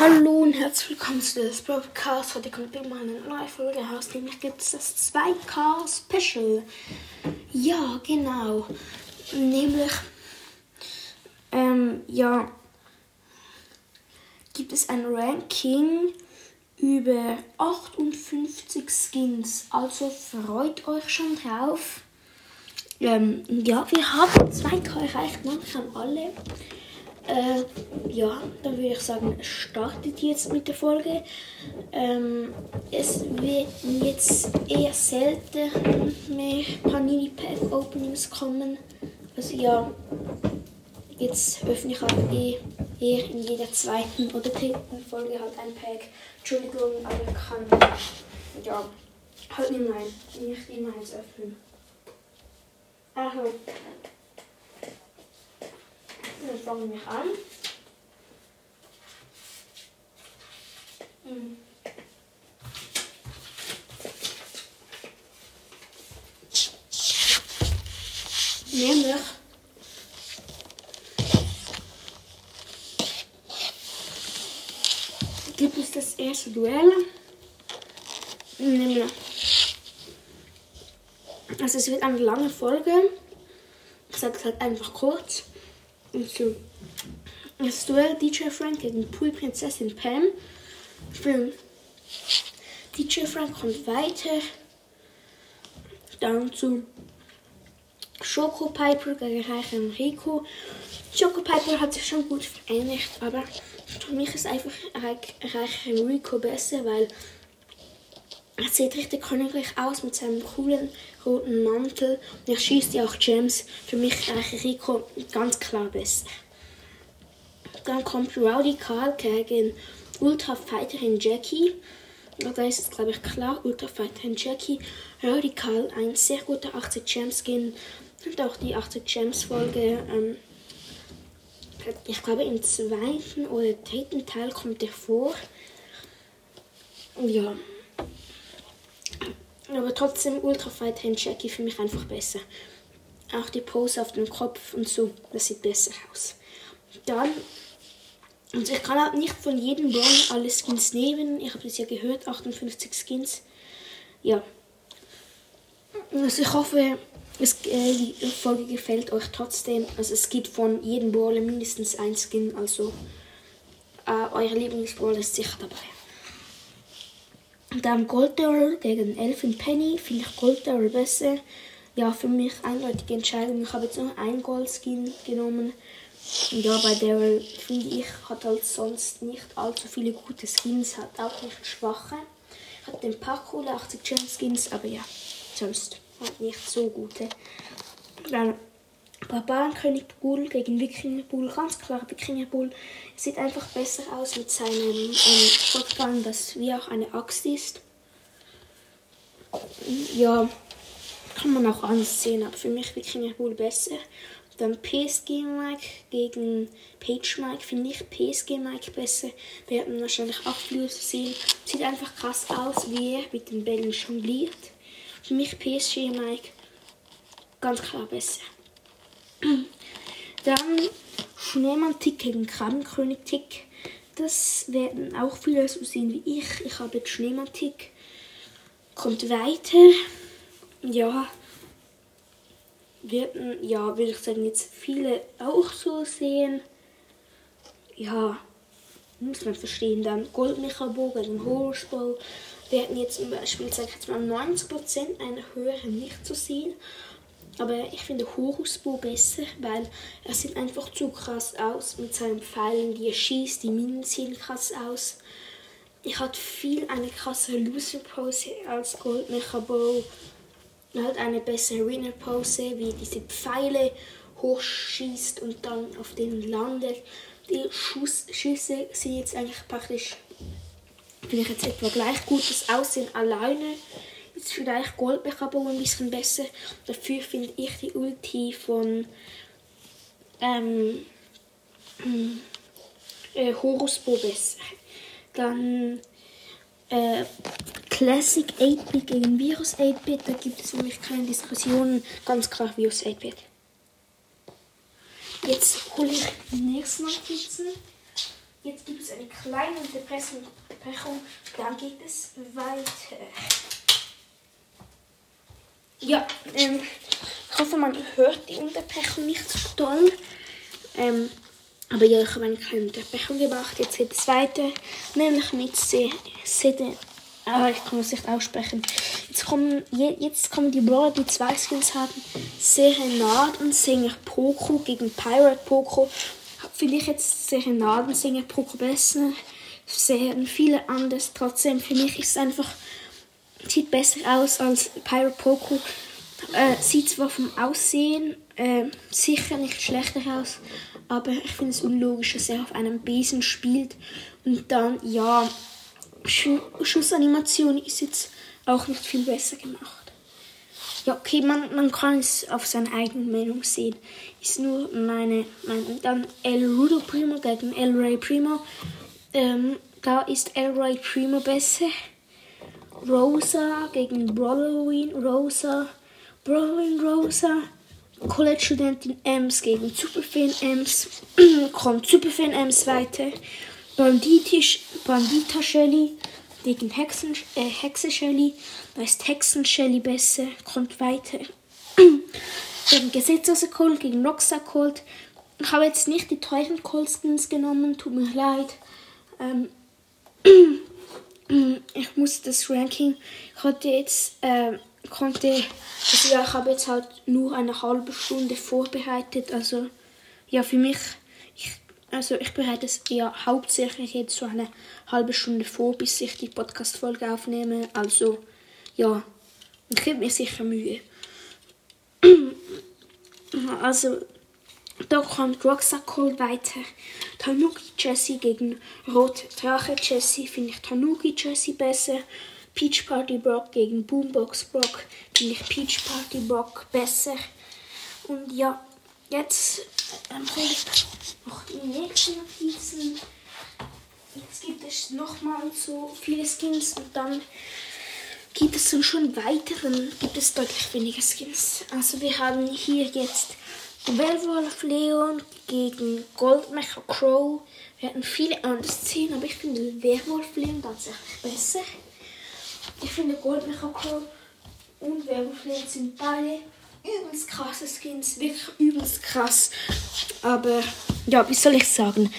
Hallo und herzlich willkommen zu das Podcast. Heute kommt immer eine neue Folge raus, nämlich gibt es das 2K Special. Ja, genau. Nämlich, ähm, ja, gibt es ein Ranking über 58 Skins. Also freut euch schon drauf. Ähm, ja, wir haben 2K erreicht, an alle. Äh, ja, dann würde ich sagen, startet jetzt mit der Folge. Ähm, es wird jetzt eher selten mehr Panini Pack Openings kommen. Also ja, jetzt öffne ich auch eh eher in jeder zweiten oder dritten Folge halt ein Pack. Entschuldigung, aber ich kann ja halt nicht, mein, nicht immer eins öffnen. Also, dann fangen wir an. Hm. Nämlich gibt es das erste Duell. Nämlich. Also es wird eine lange Folge. Ich sage es halt einfach kurz. Also, das Duell DJ Frank gegen Pool Prinzessin Pam. DJ Frank kommt weiter. Dann zu Schoko Piper gegen Reichen Rico. Schoko Piper hat sich schon gut vereinigt, aber für mich ist einfach Reichen Rico besser, weil er sieht richtig königlich aus mit seinem coolen roten Mantel. Und schießt ja auch Gems. Für mich ist Rico ganz klar besser. Dann kommt Rowdy Carl gegen Ultra Fighterin Jackie. Da ist es, glaube ich, klar. Ultra Fighterin Jackie. Rowdy Carl, ein sehr guter 80 Gems Skin. Und auch die 80 Gems Folge. Ähm, ich glaube, im zweiten oder dritten Teil kommt er vor. Ja. Aber trotzdem Ultra Fighter Jackie für mich einfach besser. Auch die Pose auf dem Kopf und so, das sieht besser aus. Dann, also ich kann halt nicht von jedem Brawler alle Skins nehmen. Ich habe das ja gehört, 58 Skins. Ja. Also ich hoffe, es, äh, die Folge gefällt euch trotzdem. Also es gibt von jedem Brawler mindestens ein Skin. Also äh, euer Lieblingsbrawler ist sicher dabei. Dann Gold Daryl gegen Elfin Penny. Finde ich Gold Daryl besser. Ja, für mich eindeutige Entscheidung. Ich habe jetzt nur ein Gold Skin genommen. Ja, bei Daryl finde ich, hat halt sonst nicht allzu viele gute Skins, hat auch nicht schwache. Hat den coole 80 Gem Skins, aber ja, sonst halt nicht so gute. Dann Barbarenkönig Bull gegen Wikinger Bull. Ganz klar, Wikinger Bull sieht einfach besser aus mit seinem ähm, Shotgun, das wie auch eine Axt ist. Ja, kann man auch anders sehen, aber für mich Wikinger Bull besser. Dann PSG Mike gegen Page Mike finde ich PSG Mike besser. Werden wahrscheinlich auch viele sehen. Sieht einfach krass aus, wie er mit den Bällen jongliert. Für mich PSG Mike ganz klar besser. Dann Schneemann-Tick gegen Krabbenkönig-Tick. Das werden auch viele so sehen wie ich. Ich habe jetzt Schneemann-Tick. Kommt weiter. Ja. Werden, ja, würde ich sagen, jetzt viele auch so sehen. Ja, muss man verstehen. Dann Goldmechabogen gegen Horusball werden jetzt zum Beispiel, sag ich jetzt mal, 90% eine höhere nicht zu sehen. Aber ich finde Horusbo besser, weil er sieht einfach zu krass aus mit seinen Pfeilen, die er schießt. Die Minen sehen krass aus. Ich hatte viel eine krassere Loser-Pose als Goldmecher Bow. Halt eine bessere Winner-Pose, wie diese Pfeile hochschießt und dann auf denen landet. Die Schuss Schüsse sind jetzt eigentlich praktisch, finde ich jetzt etwa gleich gutes Aussehen alleine ist vielleicht Goldbecher ein bisschen besser. Dafür finde ich die Ulti von ähm, äh, Horusbo besser. Dann äh, Classic 8-Bit gegen Virus 8-Bit, da gibt es für mich keine Diskussionen. Ganz klar Virus 8-Bit. Jetzt hole ich die nächsten Notizen. jetzt gibt es eine kleine Unterbrechung, dann geht es weiter. Ja, ähm, ich hoffe, man hört die Unterbrechung nicht so toll. Ähm, aber ja, ich habe eine kleine Unterbrechung gemacht. Jetzt geht es weiter, nämlich mit Sede. Ah, ich kann es nicht aussprechen. Jetzt kommen, jetzt kommen die Brawler, die zwei Skins haben. Serenadensänger Poco gegen Pirate Poco. Finde ich jetzt Serenadensänger Poco besser. Sehr viele anders. Trotzdem, für mich ist es einfach, sieht besser aus als Pirate Poco. Äh, sieht zwar vom Aussehen äh, sicher nicht schlechter aus, aber ich finde es unlogisch, dass er auf einem Besen spielt. Und dann, ja, Schussanimation ist jetzt auch nicht viel besser gemacht. Ja, okay, man, man kann es auf seine eigene Meinung sehen. Ist nur meine Meinung. Dann El Rudo Primo gegen El Ray Primo. Ähm, da ist El Ray Primo besser. Rosa gegen Brawloween Rosa. Brawloween Rosa. College-Studentin Ems gegen Superfan Ems. Kommt Superfan Ems weiter. Banditisch, Bandita Shelly gegen Hexen, äh, Hexe Shelly. Da ist Hexen Shelly besser. Kommt weiter. ähm, Gesetzloser Colt gegen Rockstar Colt. Ich habe jetzt nicht die teuren Cold-Skins genommen. Tut mir leid. Ähm, muss das Ranking. Ich hatte jetzt. Äh, konnte, also ja, ich habe jetzt halt nur eine halbe Stunde vorbereitet. Also ja, für mich, ich, also ich bereite es ja hauptsächlich jetzt so eine halbe Stunde vor, bis ich die Podcast-Folge aufnehme. Also ja, ich gebe mir sicher Mühe. Also da kommt Roxas Call weiter. Tanuki Jessie gegen Rot Drache Jessie. Finde ich Tanuki Jessie besser. Peach Party Brock gegen Boombox Brock finde ich Peach Party Brock besser. Und ja, jetzt ähm, ich noch die nächsten Notizen. Jetzt gibt es nochmal so viele Skins und dann gibt es dann schon weiteren, gibt es deutlich weniger Skins. Also wir haben hier jetzt Werwolf Leon gegen Goldmecher Crow. Wir hatten viele andere Szenen, aber ich finde Werwolf Leon tatsächlich besser. Ich finde Goldmecher Crow und Werwolf sind beide übelst krasse Skins. Wirklich übelst krass. Aber ja, wie soll ich sagen?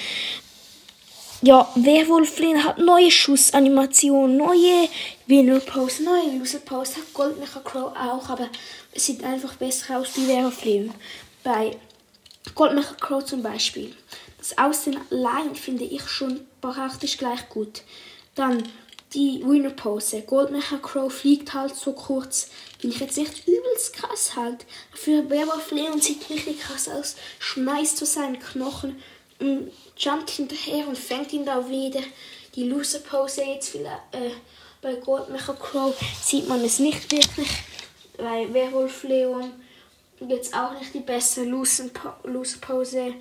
Ja, Werwolf hat neue Schussanimationen, neue Winner Pose, neue Loser Pose, hat Goldmecher Crow auch, aber es sieht einfach besser aus wie Werwolf Bei Goldmecher Crow zum Beispiel. Das Aussehen allein finde ich schon praktisch gleich gut. Dann die Winner Pose. Goldmecher Crow fliegt halt so kurz. Finde ich jetzt nicht übelst krass halt. Für Werwolf Leon sieht richtig krass aus. Schmeißt so seinen Knochen und jumpt hinterher und fängt ihn da wieder. Die Loser Pose jetzt vielleicht, äh, bei Goldmecher Crow sieht man es nicht wirklich. Bei Werwolf Leon jetzt auch nicht die beste Loser Pose.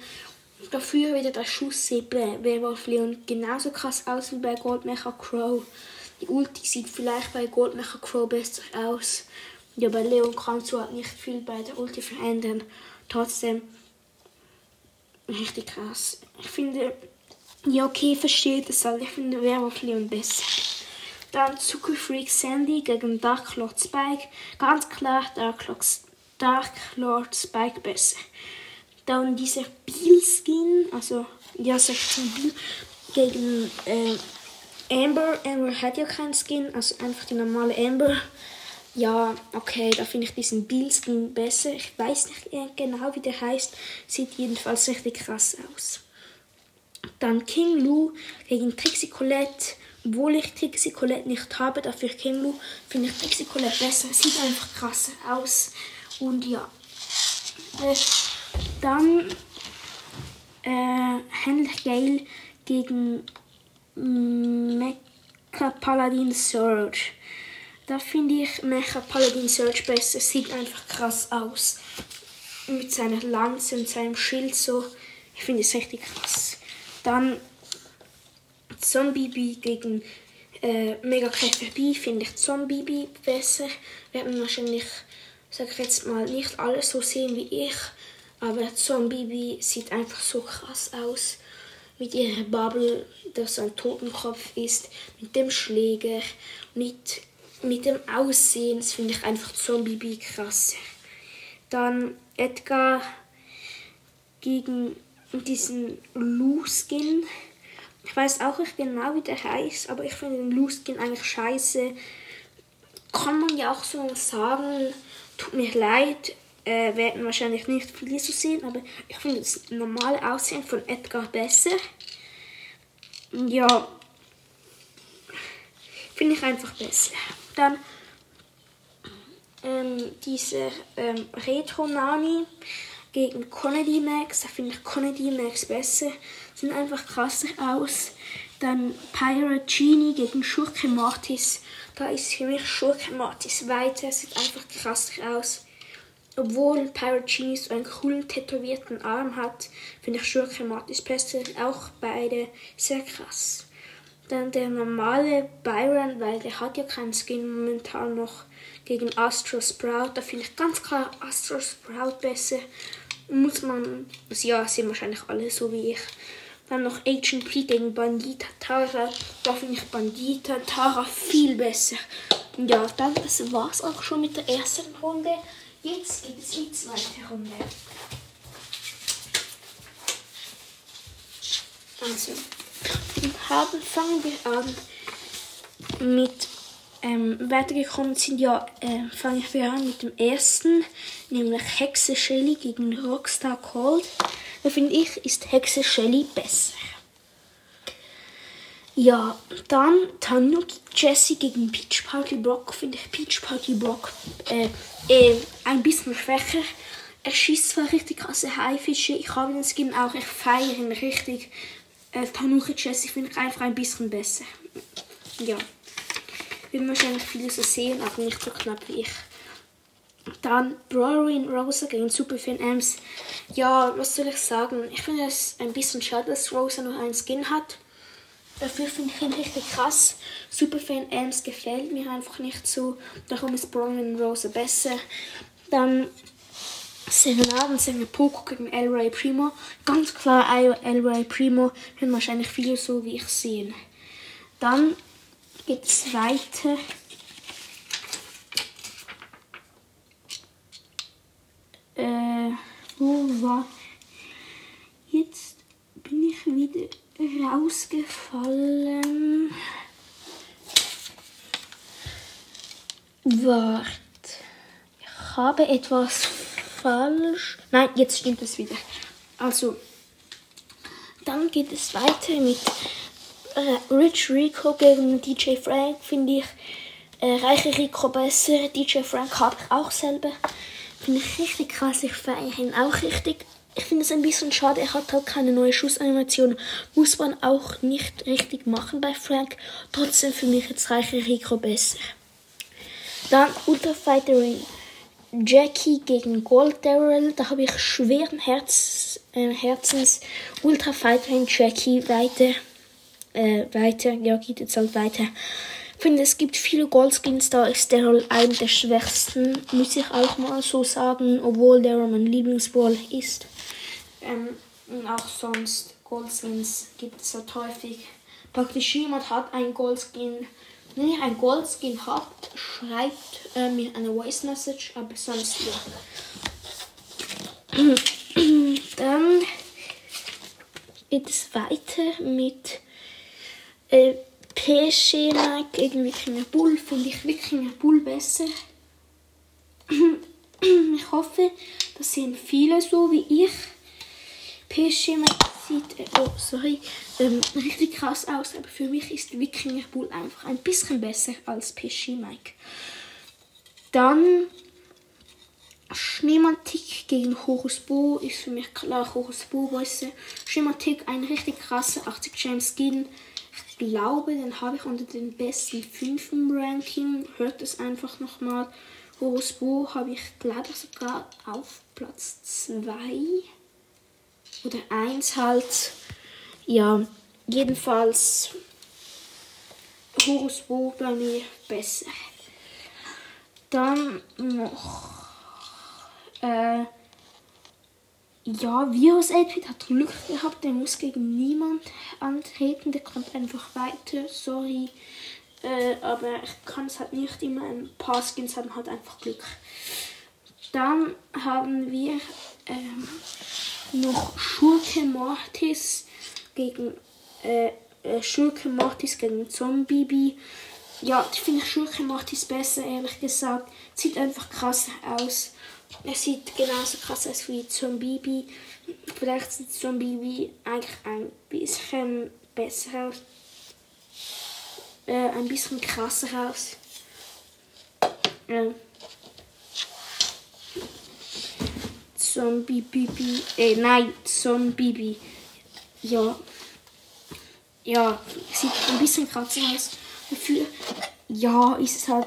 Dafür wieder der Schuss sieht bei Werwolf Leon genauso krass aus wie bei Goldmecher Crow. Die Ulti sieht vielleicht bei Goldmecher Crow besser aus. Ja, bei Leon kannst du halt nicht viel bei der Ulti verändern. Trotzdem richtig krass. Ich finde, ja okay, verstehe das halt. Ich finde Werwolf Leon besser. Dann Zuckerfreak Sandy gegen Dark Lord Spike. Ganz klar Dark Lord, Dark Lord Spike besser. Dann dieser Beal-Skin, also ja, 16 Beal gegen äh, Amber. Amber hat ja keinen Skin, also einfach die normale Amber. Ja, okay, da finde ich diesen Beal-Skin besser. Ich weiß nicht genau, wie der heißt. Sieht jedenfalls richtig krass aus. Dann King Lu gegen Trixie Colette. Obwohl ich Trixie Colette nicht habe, dafür King Lu, finde ich Trixie Colette besser. Sieht einfach krasser aus. Und ja. Äh, dann äh, Henry Gale gegen Mecha Paladin Surge. Da finde ich Mecha Paladin Surge besser. Sieht einfach krass aus. Mit seiner Lanze und seinem Schild so. Ich finde es richtig krass. Dann Zombie B gegen äh, Mega Käfer B finde ich Zombie B besser. Werden wahrscheinlich, sag ich jetzt mal, nicht alle so sehen wie ich. Aber Zombie sieht einfach so krass aus. mit ihrer Bubble, das so ein Totenkopf ist, mit dem Schläger, mit, mit dem Aussehen, das finde ich einfach Zombie krass. Dann Edgar gegen diesen Lou-Skin. Ich weiß auch nicht genau, wie der heißt, aber ich finde den Lou-Skin eigentlich scheiße. Kann man ja auch so sagen, tut mir leid, äh, werden wahrscheinlich nicht viele so sehen, aber ich finde das normale Aussehen von Edgar besser. Ja, finde ich einfach besser. Dann ähm, dieser ähm, Retro Nani gegen Conedy Max, da finde ich Conedy Max besser, sehen einfach krasser aus. Dann Pirate Genie gegen Schurke Mortis, da ist für mich Schurke Mortis weiter, sieht einfach krasser aus. Obwohl Pirate Genie so einen coolen tätowierten Arm hat, finde ich Schurke Mortis besser, auch beide sehr krass. Dann der normale Byron, weil der hat ja keinen Skin momentan noch gegen Astro Sprout. Da finde ich ganz klar Astro Sprout besser. Muss man, also ja, sind wahrscheinlich alle so wie ich. Dann noch Agent P gegen Bandita Tara. Da finde ich Bandita Tara viel besser. Ja, dann das war's auch schon mit der ersten Runde. Jetzt geht es die zweite Runde. Also, haben, fangen wir an mit ähm, weitergekommen sind ja, äh, fangen wir an mit dem ersten, nämlich Hexe Shelly gegen Rockstar Cold. Finde ich, ist Hexe Shelly besser. Ja, dann Tanuki Jessie gegen Peach Party Brock finde ich Peach Party Brock äh, äh, ein bisschen schwächer. Er schießt zwar richtig krasse Haifische, ich habe den Skin auch, ich feiere ihn richtig. Äh, Tanuki Jessie finde ich einfach ein bisschen besser. Ja. Wird wahrscheinlich viele so sehen, aber nicht so knapp wie ich. Dann Brawlin Rosa gegen Superfan Ems. Ja, was soll ich sagen? Ich finde es ein bisschen schade, dass Rosa nur einen Skin hat. Dafür finde ich ihn richtig krass. Superfan Ems gefällt mir einfach nicht so. Darum ist Brawlin Rosa besser. Dann Serenade und Sänger Poco gegen El Ray Primo. Ganz klar, El Ray Primo werden wahrscheinlich viele so wie ich sehen. Dann geht es weiter. Äh, wo war. Jetzt bin ich wieder rausgefallen. Wart. Ich habe etwas falsch. Nein, jetzt stimmt es wieder. Also, dann geht es weiter mit äh, Rich Rico gegen DJ Frank finde ich äh, Reiche Rico besser. DJ Frank habe ich auch selber. Finde ich richtig krass. Ich feiere ihn auch richtig. Ich finde es ein bisschen schade, er hat halt keine neue Schussanimation. Muss man auch nicht richtig machen bei Frank. Trotzdem finde ich jetzt Reiche Rico besser. Dann Ultra Fighterin Jackie gegen Gold Daryl. Da habe ich schweren Herz, äh, Herzens Ultra Fighterin Jackie weiter äh, weiter. Ja, geht jetzt halt weiter. Ich finde, es gibt viele Goldskins, da ist Daryl einer der schwächsten, muss ich auch mal so sagen, obwohl Daryl mein Lieblingsball ist. Ähm, und auch sonst Goldskins gibt es halt häufig. Praktisch jemand hat einen Goldskin. Wenn ihr einen Goldskin habt, schreibt äh, mir eine Voice Message, aber sonst ja. Dann geht es weiter mit äh, PSG Nike gegen Wikinger Bull finde ich Wikinger Bull besser. ich hoffe, das sehen viele so wie ich. PSG Nike sieht, äh, oh sorry, ähm, richtig krass aus, aber für mich ist Wikinger Bull einfach ein bisschen besser als PSG Mike. Dann Schneemantik gegen Horus Bo ist für mich klar Horus Bo besser. Schneemantik ein richtig krasser 80 James Skin glaube, den habe ich unter den besten 5 im Ranking. Hört es einfach nochmal. Horus Bo habe ich, glaube ich, sogar auf Platz 2 oder 1 halt. Ja, jedenfalls Horus Bo bei mir besser. Dann noch äh, Ja, Virus 8 hat Glück gehabt, der muss gegen niemand antreten, der kommt einfach weiter, sorry. Äh, aber ich kann es halt nicht immer, ein paar Skins haben halt einfach Glück. Dann haben wir ähm, noch Schurke Mortis gegen äh, äh, Schurke Mortis gegen Zombie. Ja, ich finde Schurke Mortis besser, ehrlich gesagt. Sieht einfach krasser aus. Er sieht genauso krass aus wie Zombie. Vielleicht sieht Zombie eigentlich ein bisschen besser aus. Äh, ein bisschen krasser aus. Ähm. Zombie Bibi. Äh, nein, Zombie. Ja. Ja, sieht ein bisschen krasser aus. Dafür, ja, ist es halt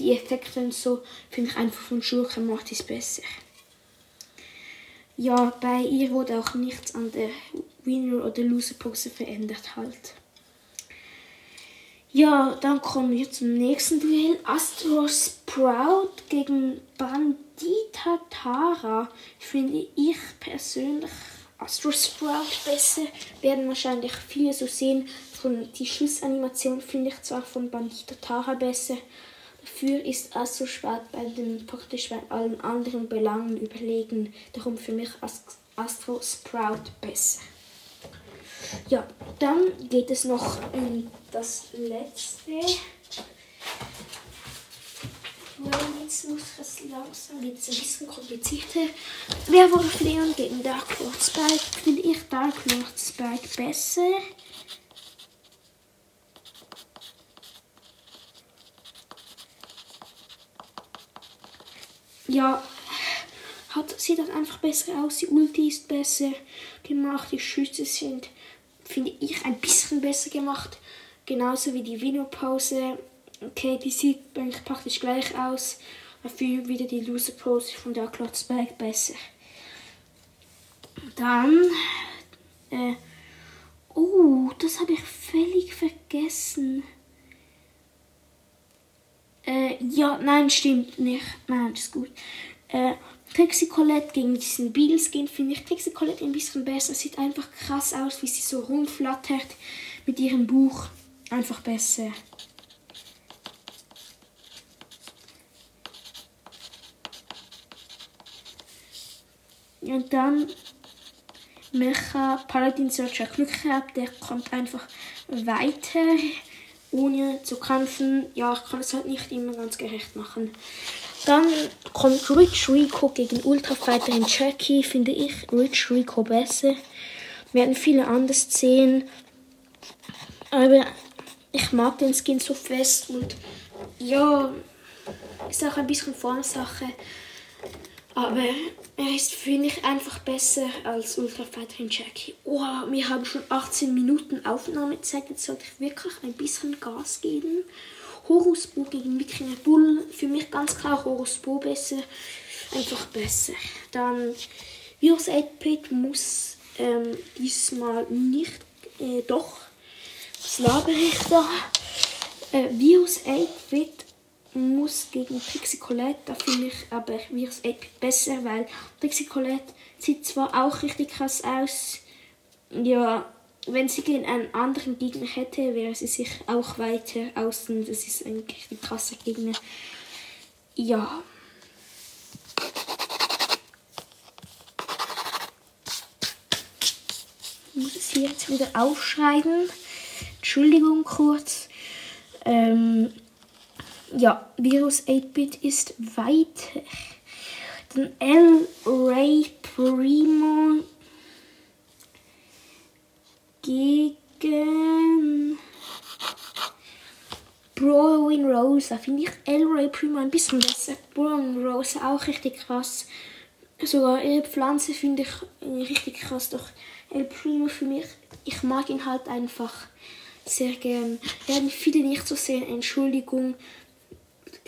die Effekte und so, finde ich einfach von Schurke macht es besser. Ja, bei ihr wurde auch nichts an der Winner- oder Loser-Pose verändert halt. Ja, dann kommen wir zum nächsten Duell. Astro Sprout gegen Bandita Tara. Finde ich persönlich Astro Sprout besser. Werden wahrscheinlich viele so sehen. Von die Schussanimation finde ich zwar von Bandita Tara besser. Dafür ist Astro Sprout bei den praktisch bei allen anderen Belangen überlegen. Darum für mich Astro Sprout besser. Ja, dann geht es noch um das letzte. Jetzt muss es langsam, es ein bisschen komplizierter. Werwolf Leon gegen Dark Lord Spike. Finde ich Dark Lord Spike besser. Ja, hat, sieht halt einfach besser aus. Die Ulti ist besser gemacht. Die Schüsse sind finde ich, ein bisschen besser gemacht. Genauso wie die Vino-Pose. Okay, die sieht eigentlich praktisch gleich aus. Dafür wieder die Loser-Pose von der Klotzberg besser. Dann. Äh, oh, das habe ich völlig vergessen. Äh, ja, nein, stimmt nicht. Nein, ist gut. Äh, Trixie Colette gegen diesen Beagle Skin finde ich Trixie Colette ein bisschen besser. Sieht einfach krass aus, wie sie so rumflattert mit ihrem Buch. Einfach besser. Und dann Mecha Paladin Searcher Glück gehabt, der kommt einfach weiter, ohne zu kämpfen. Ja, ich kann es halt nicht immer ganz gerecht machen. Dann kommt Rich Rico gegen Ultra Fighterin Jackie, finde ich Rich Rico besser. Werden viele anders sehen. Aber ich mag den Skin so fest und ja, ist auch ein bisschen Formsache. Aber er ist, finde ich, einfach besser als Ultra Fighterin Jackie. Oh, wir haben schon 18 Minuten Aufnahmezeit. Jetzt sollte ich wirklich ein bisschen Gas geben. Horus Bo gegen Wikinger Bull. Für mich ganz klar Horus Bo besser. Einfach besser. Dann Virus 8-Bit muss ähm, diesmal nicht, äh, doch, was labere ich da? Äh, Virus 8-Bit muss gegen Pixie Colette, da finde ich aber Virus 8-Bit besser, weil Pixie Colette sieht zwar auch richtig krass aus, ja, wenn sie gegen einen anderen Gegner hätte, wäre sie sich auch weiter außen. Das ist ein richtig krasser Gegner. Ja. Ich muss es jetzt wieder aufschreiben. Entschuldigung kurz. Ähm, ja, Virus 8-Bit ist weiter. Dann L. Ray Primo gegen Browin Rose. Finde ich Elroy Primo ein bisschen besser. Browin Rose auch richtig krass. Sogar ihre Pflanze finde ich richtig krass. Doch El Primo für mich, ich mag ihn halt einfach sehr gern. Werden viele nicht so sehen, Entschuldigung.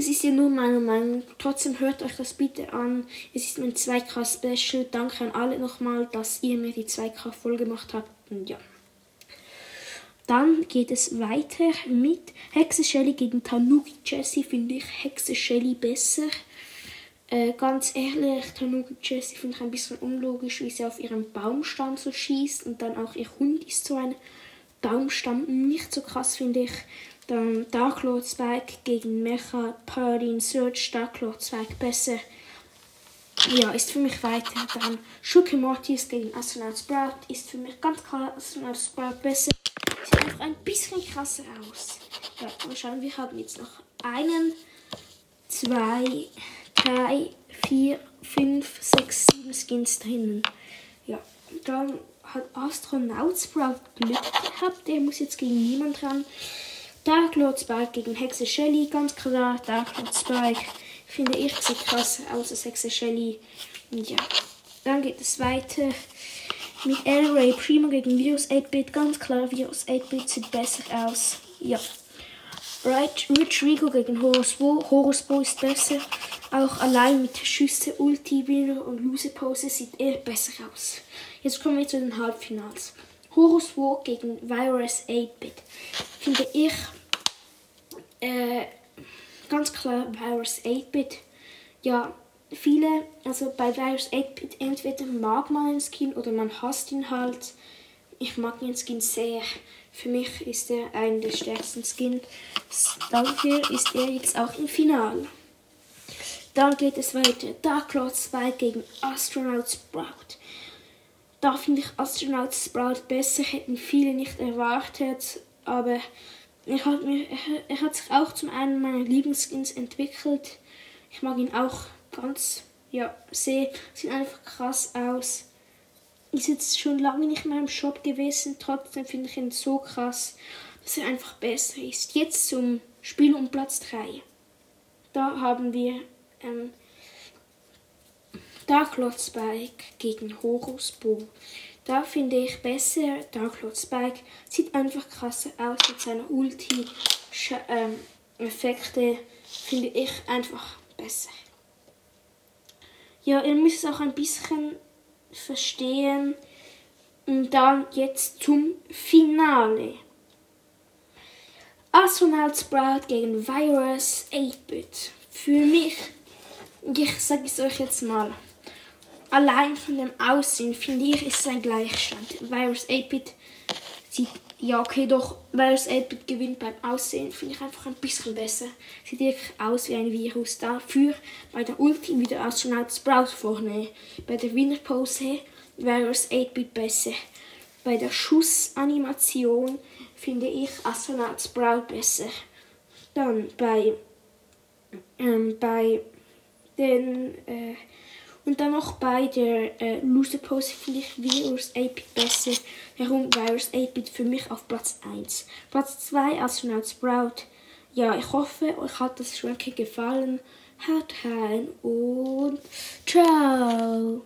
Es ist ja nur meine Meinung. Trotzdem hört euch das bitte an. Es ist mein 2K-Special. Danke an alle nochmal, dass ihr mir die 2K voll gemacht habt. Und ja. Dann geht es weiter mit Hexe Shelly gegen Tanuki Jessie. Finde ich Hexe Shelly besser. Äh, ganz ehrlich, Tanuki Jessie finde ich ein bisschen unlogisch, wie sie auf ihrem Baumstamm so schießt und dann auch ihr Hund ist so ein Baumstamm. Nicht so krass finde ich. Dann Dark Lord Spike gegen Mecha, Paladin Search, Dark Lord Spike besser. Ja, ist für mich weiter. Dann Shuki Mortis gegen Astronaut Sprout ist für mich ganz klar Astronaut Sprout besser. Sieht einfach ein bisschen krasser aus. Ja, mal schauen, wir haben jetzt noch einen, zwei, drei, vier, fünf, sechs, sieben Skins drinnen. Ja, dann hat Astronaut Sprout Glück gehabt. Der muss jetzt gegen niemand ran. Dark Lord Spike gegen Hexe Shelly, ganz klar. Dark Lord Spike finde ich sieht krass aus als Hexe Shelly. Und ja, dann geht es weiter mit El Ray Primo gegen Virus 8-Bit. Ganz klar, Virus 8-Bit sieht besser aus. Ja. Right, Rich Rico gegen Horus Bo. Horus Bo ist besser. Auch allein mit Schüsse, Ulti, Winner und Lose Pose sieht er besser aus. Jetzt kommen wir zu den Halbfinals. Horus Walk gegen Virus 8-Bit. Finde ich äh, ganz klar Virus 8-Bit. Ja, viele, also bei Virus 8-Bit, entweder mag man einen Skin oder man hasst ihn halt. Ich mag den Skin sehr. Für mich ist er einer der stärksten Skins. Dafür ist er jetzt auch im Finale. Dann geht es weiter. Dark Lord 2 gegen Astronaut Sprout. Da finde ich Astronaut Sprout besser, hätten viele nicht erwartet, aber er hat, mir, er, hat sich auch zum einen meiner Lieblingsskins entwickelt. Ich mag ihn auch ganz, ja, sehr, sieht einfach krass aus. Ist jetzt schon lange nicht mehr im Shop gewesen, trotzdem finde ich ihn so krass, dass er einfach besser ist. Jetzt zum Spiel um Platz 3. Da haben wir ähm, Dark Lord Spike gegen Horus Bo. Da finde ich besser, Dark Lord Spike sieht einfach krasser aus mit seiner Ulti. Ähm, finde ich einfach besser. Ja, ihr müsst es auch ein bisschen verstehen. Und dann jetzt zum Finale. Astronaut Sprout gegen Virus 8-Bit. Für mich, ich sage es euch jetzt mal, allein von dem Aussehen finde ich, ist es ein Gleichstand. Virus 8-Bit sieht, ja okay, doch, Virus 8-Bit gewinnt beim Aussehen, finde ich einfach ein bisschen besser. Sieht wirklich aus wie ein Virus. Dafür bei der Ulti wieder Astronaut Sprout vorne. Bei der Winnerpose Virus 8-Bit besser. Bei der Schussanimation finde ich Astronaut Sprout besser. Dann bei, ähm, bei den äh, und dann noch bei der äh, Loser Pose finde ich Virus 8-Bit besser. Warum Virus 8-Bit für mich auf Platz 1. Platz 2 Astronaut Sprout. Ja, ich hoffe, euch hat das Ranking gefallen. Haut rein und ciao!